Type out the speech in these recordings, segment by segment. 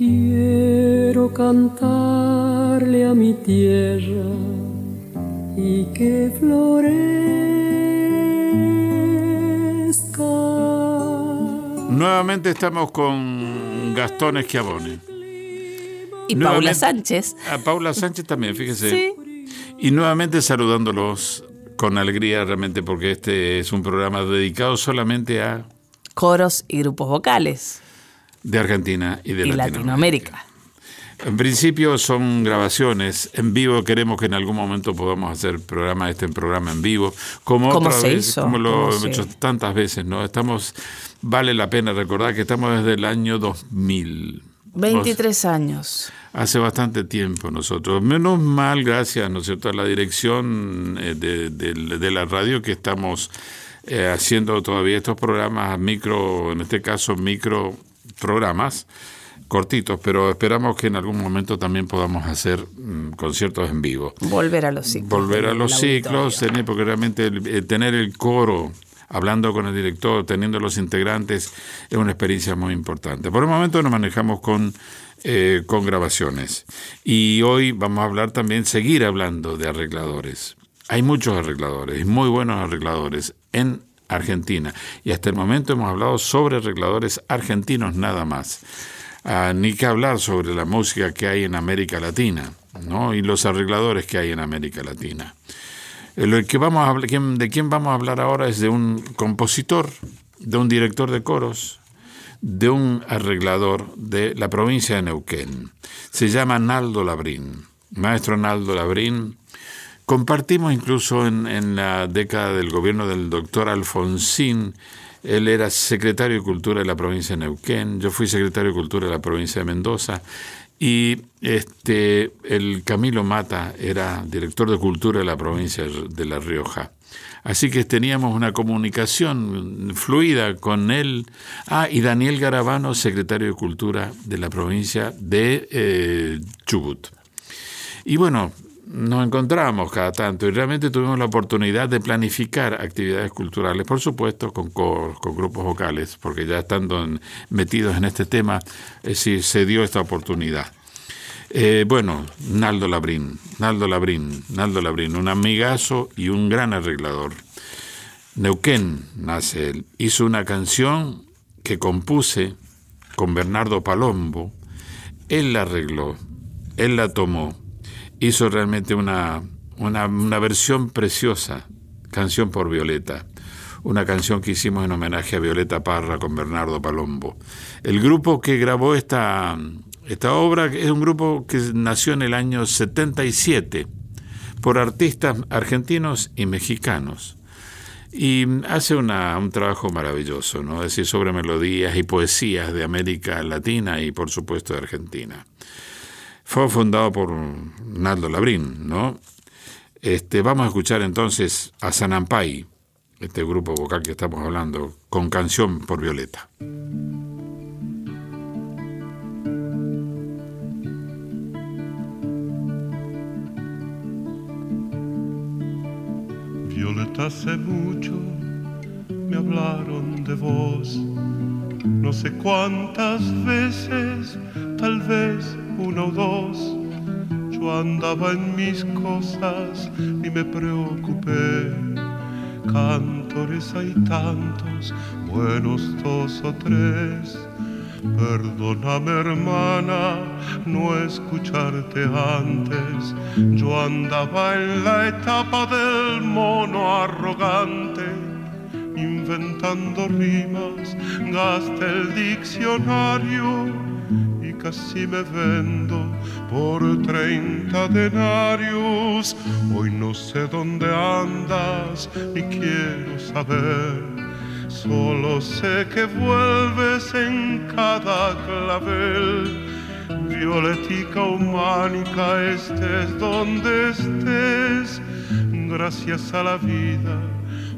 Quiero cantarle a mi tierra y que florezca. Nuevamente estamos con Gastón Esquiabone. Y Paula Sánchez. A Paula Sánchez también, fíjese. Sí. Y nuevamente saludándolos con alegría realmente porque este es un programa dedicado solamente a Coros y grupos vocales. De Argentina y de y Latinoamérica. Latinoamérica. En principio son grabaciones en vivo. Queremos que en algún momento podamos hacer programa este en programa en vivo, como Como otra se vez, hizo, como lo hemos hecho tantas veces, ¿no? Estamos, vale la pena recordar que estamos desde el año 2000. 23 años. Hace bastante tiempo nosotros. Menos mal, gracias, ¿no es cierto?, a la dirección eh, de, de- de la radio que estamos eh, haciendo todavía estos programas micro, en este caso micro programas cortitos, pero esperamos que en algún momento también podamos hacer mm, conciertos en vivo. Volver a los ciclos. Volver a los ciclos, tener, porque realmente el- eh, tener el coro, hablando con el director, teniendo los integrantes, es una experiencia muy importante. Por el momento nos manejamos con, eh, con grabaciones. Y hoy vamos a hablar también, seguir hablando de arregladores. Hay muchos arregladores, y muy buenos arregladores en Argentina. Y hasta el momento hemos hablado sobre arregladores argentinos nada más. Ah, ni que hablar sobre la música que hay en América Latina, ¿no? Y los arregladores que hay en América Latina. Eh, Lo que vamos a de quién vamos a hablar ahora es de un compositor, de un director de coros, de un arreglador de la provincia de Neuquén. Se llama Naldo Labrín. Maestro Naldo Labrín. Compartimos incluso en, en la década del gobierno del doctor Alfonsín. Él era secretario de Cultura de la provincia de Neuquén. Yo fui secretario de Cultura de la provincia de Mendoza. Y este, el Camilo Mata era director de Cultura de la provincia de La Rioja. Así que teníamos una comunicación fluida con él. Ah, y Daniel Garabano, secretario de Cultura de la provincia de eh, Chubut. Y bueno, nos encontramos cada tanto y realmente tuvimos la oportunidad de planificar actividades culturales, por supuesto, con con grupos vocales, porque ya estando metidos en este tema, eh, sí se dio esta oportunidad. Eh, bueno, Naldo Labrín, Naldo Labrín, Naldo Labrín, un amigazo y un gran arreglador. Neuquén nace él. Hizo una canción que compuse con Bernardo Palombo. Él la arregló, él la tomó. Hizo realmente una, una, versión preciosa, Canción por Violeta. Una canción que hicimos en homenaje a Violeta Parra con Bernardo Palombo. El grupo que grabó esta, esta obra es un grupo que nació en el año 77 por artistas argentinos y mexicanos. Y hace una- un trabajo maravilloso, ¿no? Es decir, sobre melodías y poesías de América Latina y, por supuesto, de Argentina. Fue fundado por Naldo Labrín, ¿no? Este, vamos a escuchar entonces a Sanampay, este grupo vocal que estamos hablando, con Canción por Violeta. Violeta, hace mucho me hablaron de vos. No sé cuántas veces, tal vez una o dos. Yo andaba en mis cosas y me preocupé. Cantores hay tantos, buenos dos o tres. Perdóname hermana, no escucharte antes. Yo andaba en la etapa del mono arrogante, inventando rimas, gasté el diccionario casi me vendo por 30 denarios. Hoy no sé dónde andas ni quiero saber. Solo sé que vuelves en cada clavel. Violetica humánica, estés donde estés. Gracias a la vida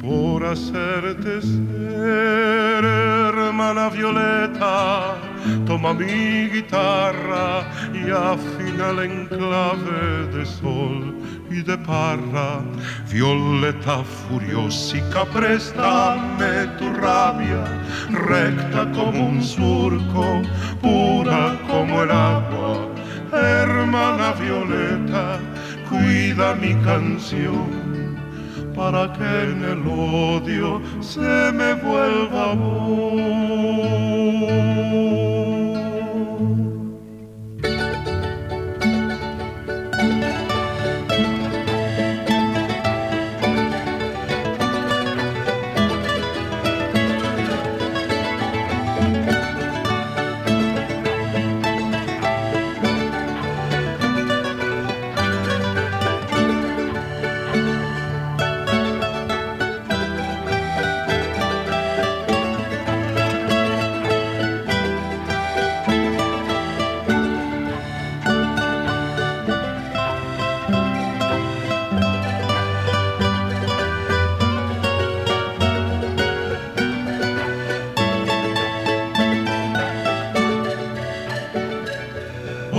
por hacerte ser, hermana Violeta. Toma mi guitarra y afina en clave de sol y de parra. Violeta furiosica, préstame tu rabia, recta como un surco, pura como el agua. Hermana Violeta, cuida mi canción para que en el odio se me vuelva amor.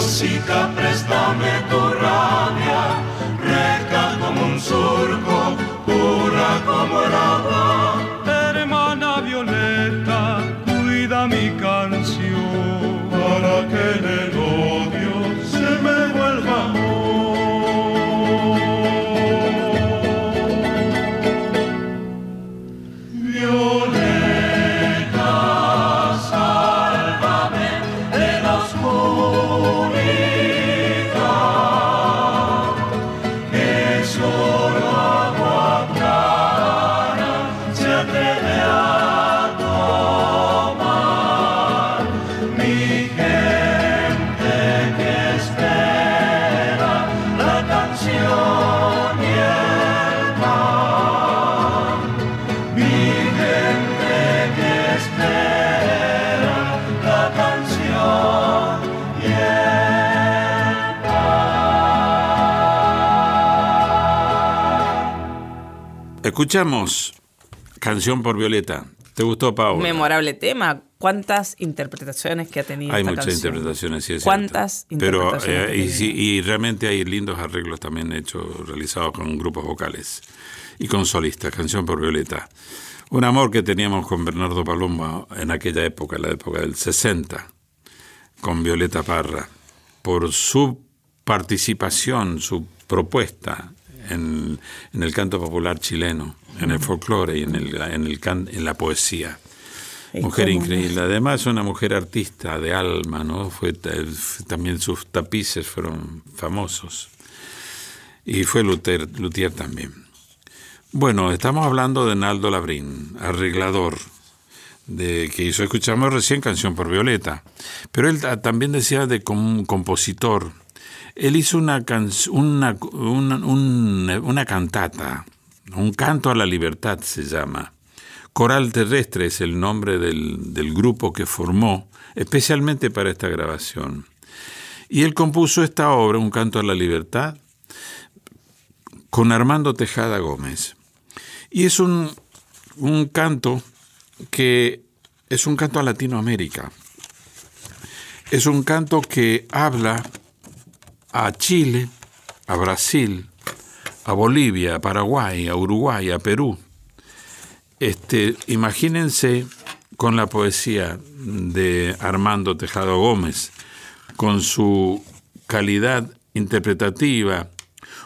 furiosita, préstame tu rabia, recta como un surco, pura como el agua. Escuchamos Canción por Violeta. ¿Te gustó, Paola? Memorable tema. ¿Cuántas interpretaciones que ha tenido Hay esta muchas canción? interpretaciones, sí es ¿Cuántas cierto. Pero, interpretaciones eh, ha y, sí, y realmente hay lindos arreglos también hechos, realizados con grupos vocales y con solistas. Canción por Violeta. Un amor que teníamos con Bernardo Paloma en aquella época, la época del 60, con Violeta Parra, por su participación, su propuesta en, en el canto popular chileno, en el folclore y en, el, en, el can- en la poesía. Es Mujer increíble. Además, una mujer artista de alma, ¿no? Fue f- también sus tapices fueron famosos. Y fue Luthier, Luthier también. Bueno, estamos hablando de Naldo Labrín, arreglador, de que hizo, escuchamos recién Canción por Violeta. Pero él ta- también decía de como un compositor. Él hizo una, can- una, una, un- una cantata, un canto a la libertad se llama. Coral Terrestre es el nombre del, del grupo que formó especialmente para esta grabación. Y él compuso esta obra, Un canto a la libertad, con Armando Tejada Gómez. Y es un, un canto que es un canto a Latinoamérica. Es un canto que habla a Chile, a Brasil, a Bolivia, a Paraguay, a Uruguay, a Perú. Este, imagínense con la poesía de Armando Tejado Gómez, con su calidad interpretativa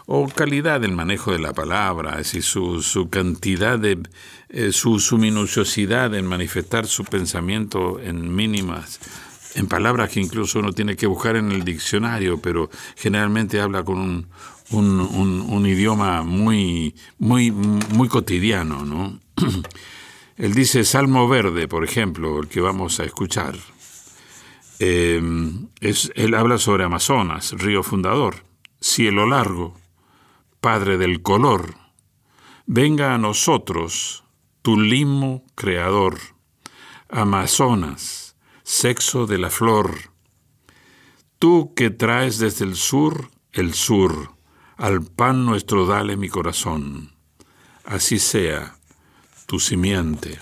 o calidad del manejo de la palabra, es decir, su, cantidad de, eh, su minuciosidad en manifestar su pensamiento en mínimas, en palabras que incluso uno tiene que buscar en el diccionario, pero generalmente habla con un, idioma muy, muy, muy cotidiano, ¿no? Él dice Salmo Verde, por ejemplo, el que vamos a escuchar. Eh, es, él habla sobre Amazonas, río fundador, cielo largo, padre del color. Venga a nosotros, tu limo creador, Amazonas, sexo de la flor. Tú que traes desde el sur el sur, al pan nuestro dale mi corazón. Así sea tu simiente.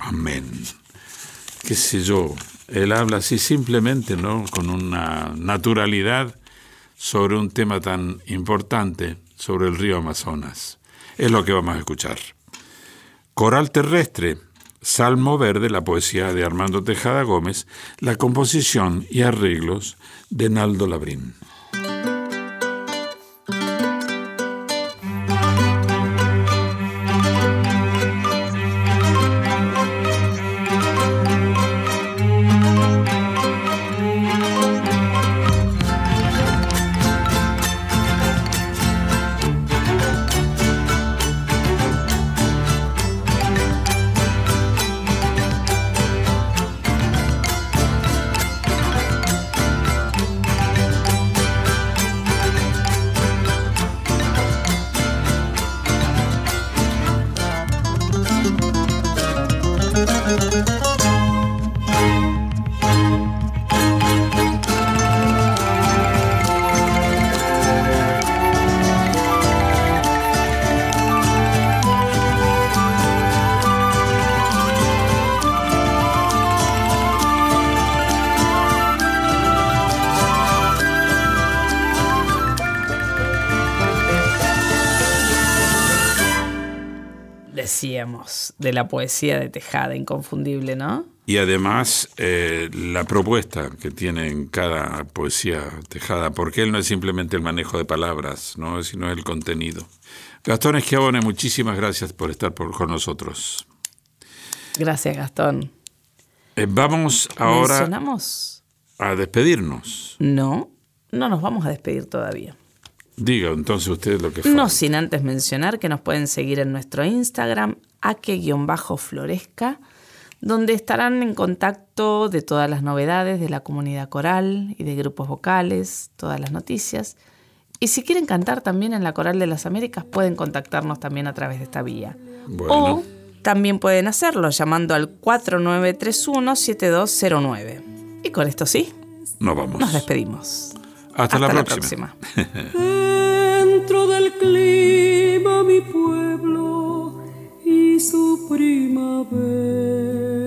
Amén. Qué sé yo, él habla así simplemente, ¿no? Con una naturalidad sobre un tema tan importante, sobre el río Amazonas. Es lo que vamos a escuchar. Coral terrestre, Salmo Verde, la poesía de Armando Tejada Gómez, la composición y arreglos de Naldo Labrín. Decíamos, de la poesía de Tejada, inconfundible, ¿no? Y además eh, la propuesta que tiene en cada poesía Tejada, porque él no es simplemente el manejo de palabras, ¿no? sino el contenido. Gastón Esquiabone, muchísimas gracias por estar por, con nosotros. Gracias, Gastón. Eh, vamos ahora a despedirnos. No, no nos vamos a despedir todavía. Diga entonces usted lo que fue. No sin antes mencionar que nos pueden seguir en nuestro Instagram, aque-florezca, donde estarán en contacto de todas las novedades de la comunidad coral y de grupos vocales, todas las noticias. Y si quieren cantar también en la Coral de las Américas, pueden contactarnos también a través de esta vía. Bueno. O también pueden hacerlo llamando al 4931-7209. Y con esto sí, Nos vamos. nos despedimos. Hasta, la Hasta la próxima. próxima. centro del clima mi pueblo y su primavera.